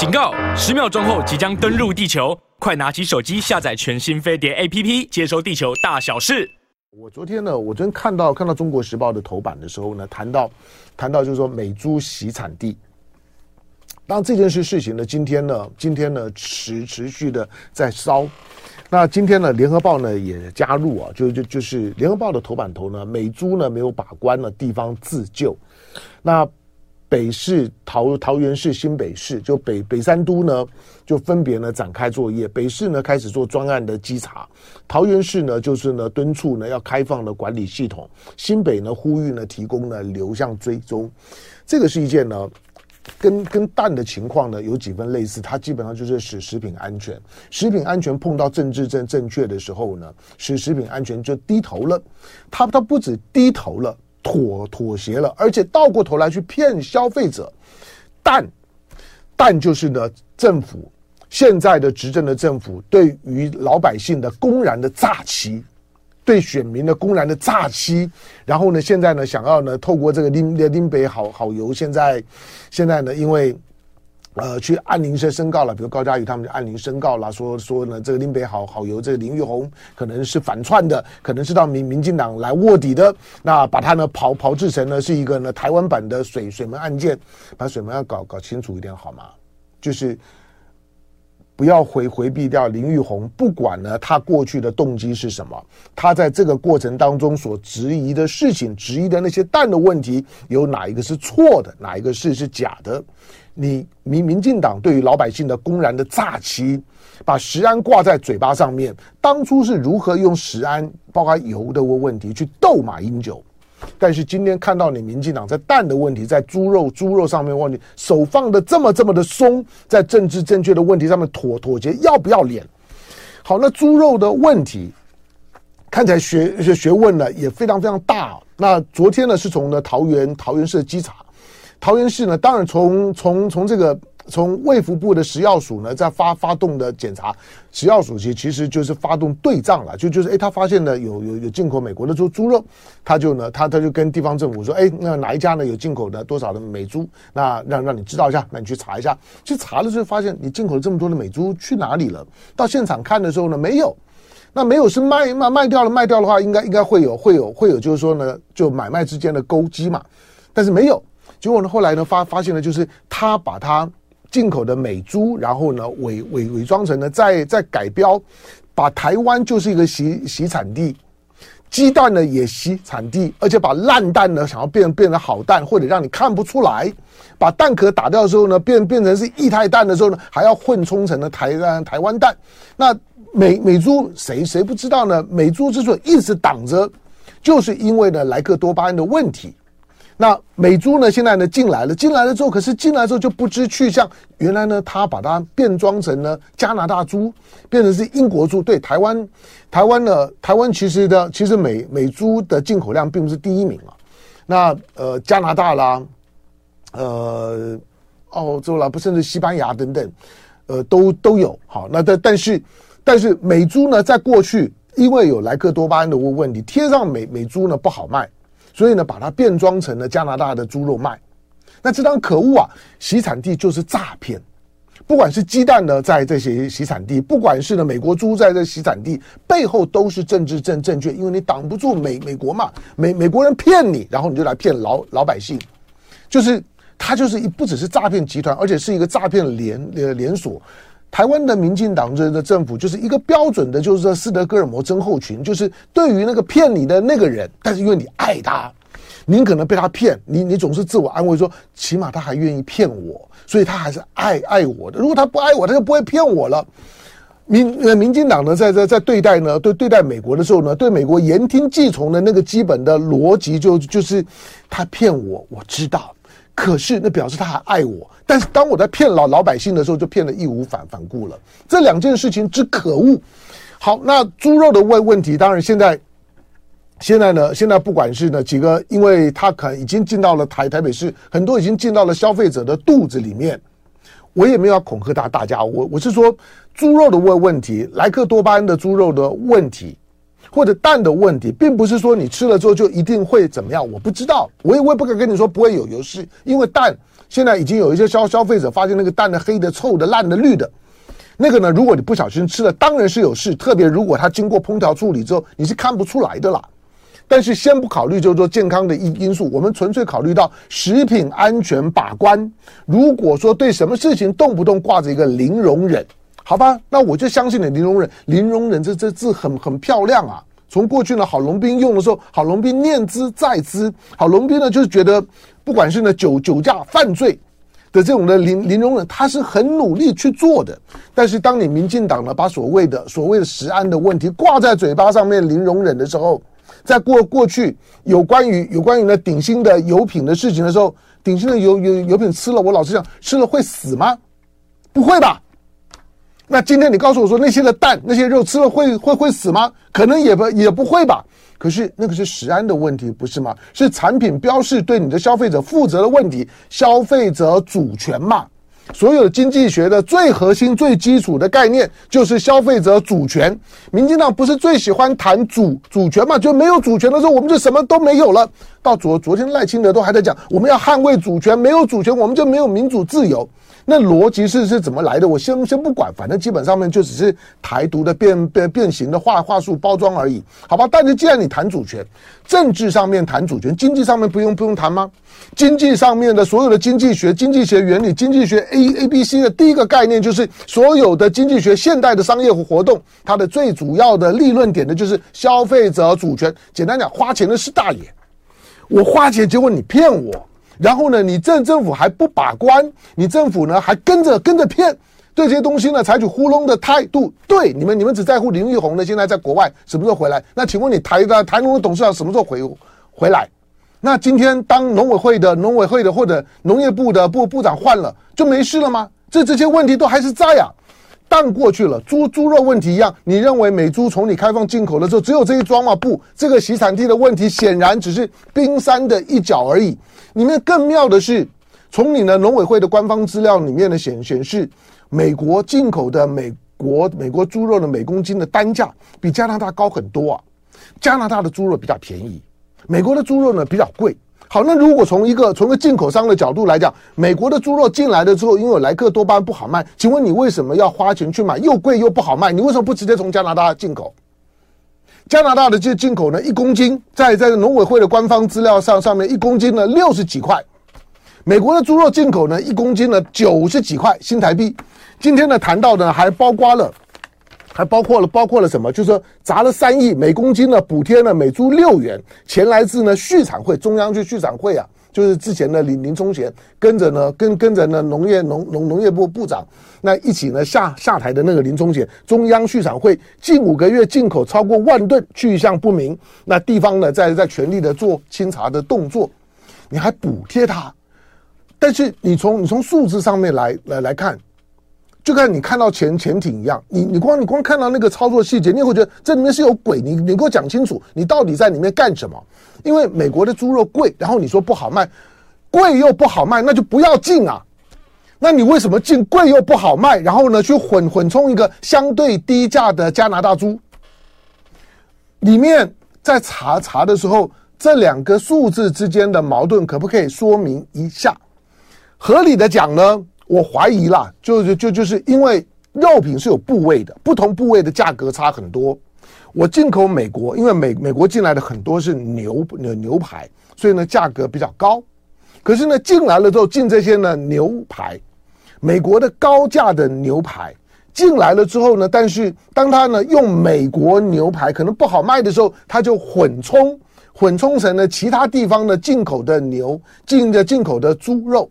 警告！十秒钟后即将登陆地球，快拿起手机下载全新飞碟 APP，接收地球大小事。我昨天呢，我昨天看到看到《中国时报》的头版的时候呢，谈到谈到就是说美猪洗产地。当这件事事情呢，今天呢，今天呢持持续的在烧。那今天呢，《联合报》呢也加入啊，就就就是《联合报》的头版头呢，美猪呢没有把关了，地方自救。那北市桃桃园市、新北市就北北三都呢，就分别呢展开作业。北市呢开始做专案的稽查，桃园市呢就是呢敦促呢要开放的管理系统，新北呢呼吁呢提供呢流向追踪。这个是一件呢。跟跟蛋的情况呢有几分类似，它基本上就是使食品安全，食品安全碰到政治正正确的时候呢，使食品安全就低头了。它它不止低头了，妥妥协了，而且倒过头来去骗消费者。但但就是呢，政府现在的执政的政府对于老百姓的公然的诈欺。对选民的公然的诈欺，然后呢，现在呢，想要呢，透过这个林林北好好油，现在现在呢，因为呃，去按铃声申告了，比如高佳宇他们就按铃申告了，说说呢，这个林北好好由，这个林玉红可能是反串的，可能是到民民进党来卧底的，那把他呢刨刨制成呢是一个呢台湾版的水水门案件，把水门要搞搞清楚一点好吗？就是。不要回回避掉林玉红，不管呢他过去的动机是什么，他在这个过程当中所质疑的事情、质疑的那些蛋的问题，有哪一个是错的，哪一个是是假的？你民民进党对于老百姓的公然的诈欺，把食安挂在嘴巴上面，当初是如何用食安包括油的问题去斗马英九？但是今天看到你民进党在蛋的问题，在猪肉猪肉上面问题手放的这么这么的松，在政治正确的问题上面妥妥协，要不要脸？好，那猪肉的问题看起来学学学问呢也非常非常大。那昨天呢是从呢桃园桃园市的稽查，桃园市呢当然从从从这个。从卫福部的食药署呢，在发发动的检查，食药署其其实就是发动对账了，就就是哎，他发现了有有有进口美国的猪猪肉，他就呢，他他就跟地方政府说，哎，那哪一家呢有进口的多少的美猪？那让让你知道一下，那你去查一下。去查了之后发现，你进口了这么多的美猪去哪里了？到现场看的时候呢，没有。那没有是卖卖卖掉了，卖掉的话应该应该会有会有会有，就是说呢，就买卖之间的勾稽嘛。但是没有，结果呢，后来呢发发现了，就是他把它。进口的美猪，然后呢伪伪伪装成呢再再改标，把台湾就是一个洗洗产地，鸡蛋呢也洗产地，而且把烂蛋呢想要变变成好蛋，或者让你看不出来，把蛋壳打掉之后呢变变成是液态蛋的时候呢还要混充成了台湾台湾蛋。那美美猪谁谁不知道呢？美猪之所以一直挡着，就是因为呢莱克多巴胺的问题。那美猪呢？现在呢进来了，进来了之后，可是进来之后就不知去向。原来呢，他把它变装成了加拿大猪，变成是英国猪。对，台湾，台湾呢，台湾其实的其实美美猪的进口量并不是第一名啊。那呃，加拿大啦，呃，澳洲啦，不甚至西班牙等等，呃，都都有。好，那但但是但是美猪呢，在过去因为有莱克多巴胺的问问题，贴上美美猪呢不好卖。所以呢，把它变装成了加拿大的猪肉卖，那这张可恶啊！洗产地就是诈骗，不管是鸡蛋呢，在这些洗产地，不管是呢美国猪在这洗产地背后都是政治正正确，因为你挡不住美美国嘛，美美国人骗你，然后你就来骗老老百姓，就是他就是一不只是诈骗集团，而且是一个诈骗连呃连锁。台湾的民进党这的政府就是一个标准的，就是说斯德哥尔摩症候群，就是对于那个骗你的那个人，但是因为你爱他，您可能被他骗，你你总是自我安慰说，起码他还愿意骗我，所以他还是爱爱我的。如果他不爱我，他就不会骗我了。民呃民进党呢，在在在对待呢对对待美国的时候呢，对美国言听计从的那个基本的逻辑就就是他骗我，我知道。可是，那表示他还爱我。但是，当我在骗老老百姓的时候，就骗得义无反反顾了。这两件事情之可恶。好，那猪肉的问问题，当然现在，现在呢，现在不管是呢几个，因为他可能已经进到了台台北市，很多已经进到了消费者的肚子里面。我也没有要恐吓大大家，我我是说，猪肉的问问题，莱克多巴胺的猪肉的问题。或者蛋的问题，并不是说你吃了之后就一定会怎么样，我不知道，我也我也不敢跟你说不会有有事，因为蛋现在已经有一些消消费者发现那个蛋的黑的、臭的、烂的、绿的，那个呢，如果你不小心吃了，当然是有事。特别如果它经过烹调处理之后，你是看不出来的啦。但是先不考虑就是说健康的因因素，我们纯粹考虑到食品安全把关。如果说对什么事情动不动挂着一个零容忍，好吧，那我就相信你零容忍。零容忍这这字很很漂亮啊。从过去呢，郝龙斌用的时候，郝龙斌念兹在兹，郝龙斌呢就是觉得，不管是呢酒酒驾犯罪的这种的零零容忍，他是很努力去做的。但是当你民进党呢把所谓的所谓的食安的问题挂在嘴巴上面零容忍的时候，在过过去有关于有关于呢鼎新的油品的事情的时候，鼎新的油油油品吃了，我老实讲，吃了会死吗？不会吧？那今天你告诉我说那些的蛋那些肉吃了会会会死吗？可能也不也不会吧。可是那个是食安的问题，不是吗？是产品标示对你的消费者负责的问题，消费者主权嘛。所有经济学的最核心、最基础的概念就是消费者主权。民进党不是最喜欢谈主主权嘛？就没有主权的时候，我们就什么都没有了。到昨昨天赖清德都还在讲，我们要捍卫主权，没有主权，我们就没有民主自由。那逻辑是是怎么来的？我先先不管，反正基本上面就只是台独的变变变形的话话术包装而已，好吧？但是既然你谈主权，政治上面谈主权，经济上面不用不用谈吗？经济上面的所有的经济学、经济学原理、经济学 A A B C 的第一个概念就是，所有的经济学现代的商业活动，它的最主要的立论点的就是消费者主权。简单讲，花钱的是大爷，我花钱，结果你骗我。然后呢，你政政府还不把关，你政府呢还跟着跟着骗，对这些东西呢采取糊弄的态度。对你们，你们只在乎林玉红呢，现在在国外什么时候回来？那请问你台的台农的董事长什么时候回回来？那今天当农委会的农委会的或者农业部的部部长换了，就没事了吗？这这些问题都还是在啊。但过去了，猪猪肉问题一样，你认为美猪从你开放进口的时候只有这一桩吗？不，这个洗产地的问题显然只是冰山的一角而已。里面更妙的是，从你的农委会的官方资料里面的显显示，美国进口的美国美国猪肉的每公斤的单价比加拿大高很多啊，加拿大的猪肉比较便宜，美国的猪肉呢比较贵。好，那如果从一个从一个进口商的角度来讲，美国的猪肉进来了之后，因为莱克多巴胺不好卖，请问你为什么要花钱去买又贵又不好卖？你为什么不直接从加拿大进口？加拿大的这进口呢，一公斤在在农委会的官方资料上上面一公斤呢六十几块，美国的猪肉进口呢一公斤呢九十几块新台币。今天呢谈到的还包括了。还包括了包括了什么？就是说砸了三亿每公斤呢，补贴呢每猪六元，钱来自呢畜产会，中央去畜产会啊，就是之前的林林聪贤跟着呢跟跟着呢农业农农农业部部长那一起呢下下台的那个林聪贤，中央畜产会近五个月进口超过万吨，去向不明，那地方呢在在全力的做清查的动作，你还补贴他，但是你从你从数字上面来来来看。就看你看到潜潜艇一样，你你光你光看到那个操作细节，你会觉得这里面是有鬼。你你给我讲清楚，你到底在里面干什么？因为美国的猪肉贵，然后你说不好卖，贵又不好卖，那就不要进啊。那你为什么进贵又不好卖，然后呢去混混充一个相对低价的加拿大猪？里面在查查的时候，这两个数字之间的矛盾可不可以说明一下？合理的讲呢？我怀疑啦，就是就就是因为肉品是有部位的，不同部位的价格差很多。我进口美国，因为美美国进来的很多是牛牛牛排，所以呢价格比较高。可是呢进来了之后进这些呢牛排，美国的高价的牛排进来了之后呢，但是当他呢用美国牛排可能不好卖的时候，他就混充混充成了其他地方的进口的牛进的进口的猪肉。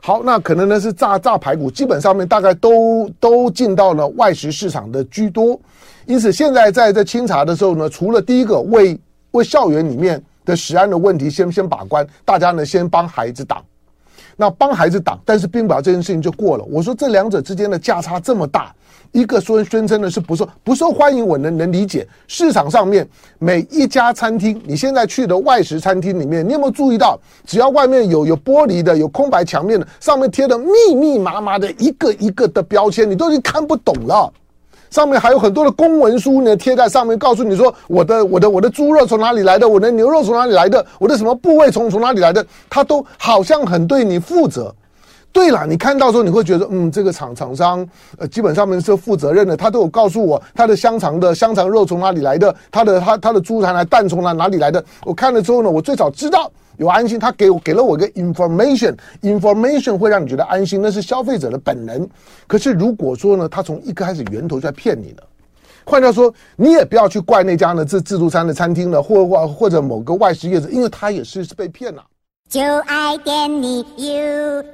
好，那可能呢是炸炸排骨，基本上面大概都都进到了外食市场的居多，因此现在在这清查的时候呢，除了第一个为为校园里面的食安的问题先先把关，大家呢先帮孩子挡，那帮孩子挡，但是并不这件事情就过了。我说这两者之间的价差这么大。一个说宣称的是不受不受欢迎，我能能理解。市场上面每一家餐厅，你现在去的外食餐厅里面，你有没有注意到，只要外面有有玻璃的、有空白墙面的，上面贴的密密麻麻的一个一个的标签，你都已经看不懂了。上面还有很多的公文书呢，贴在上面，告诉你说我的我的我的猪肉从哪里来的，我的牛肉从哪里来的，我的什么部位从从哪里来的，它都好像很对你负责。对了，你看到时候你会觉得，嗯，这个厂厂商呃，基本上面是负责任的，他都有告诉我他的香肠的香肠肉从哪里来的，他的他他的猪肠来蛋从哪哪里来的。我看了之后呢，我最早知道有安心，他给我给了我一个 information，information 会让你觉得安心，那是消费者的本能。可是如果说呢，他从一开始源头就在骗你呢？换句话说，你也不要去怪那家呢自自助餐的餐厅呢，或或或者某个外食业者，因为他也是是被骗了。就爱点你 UFO。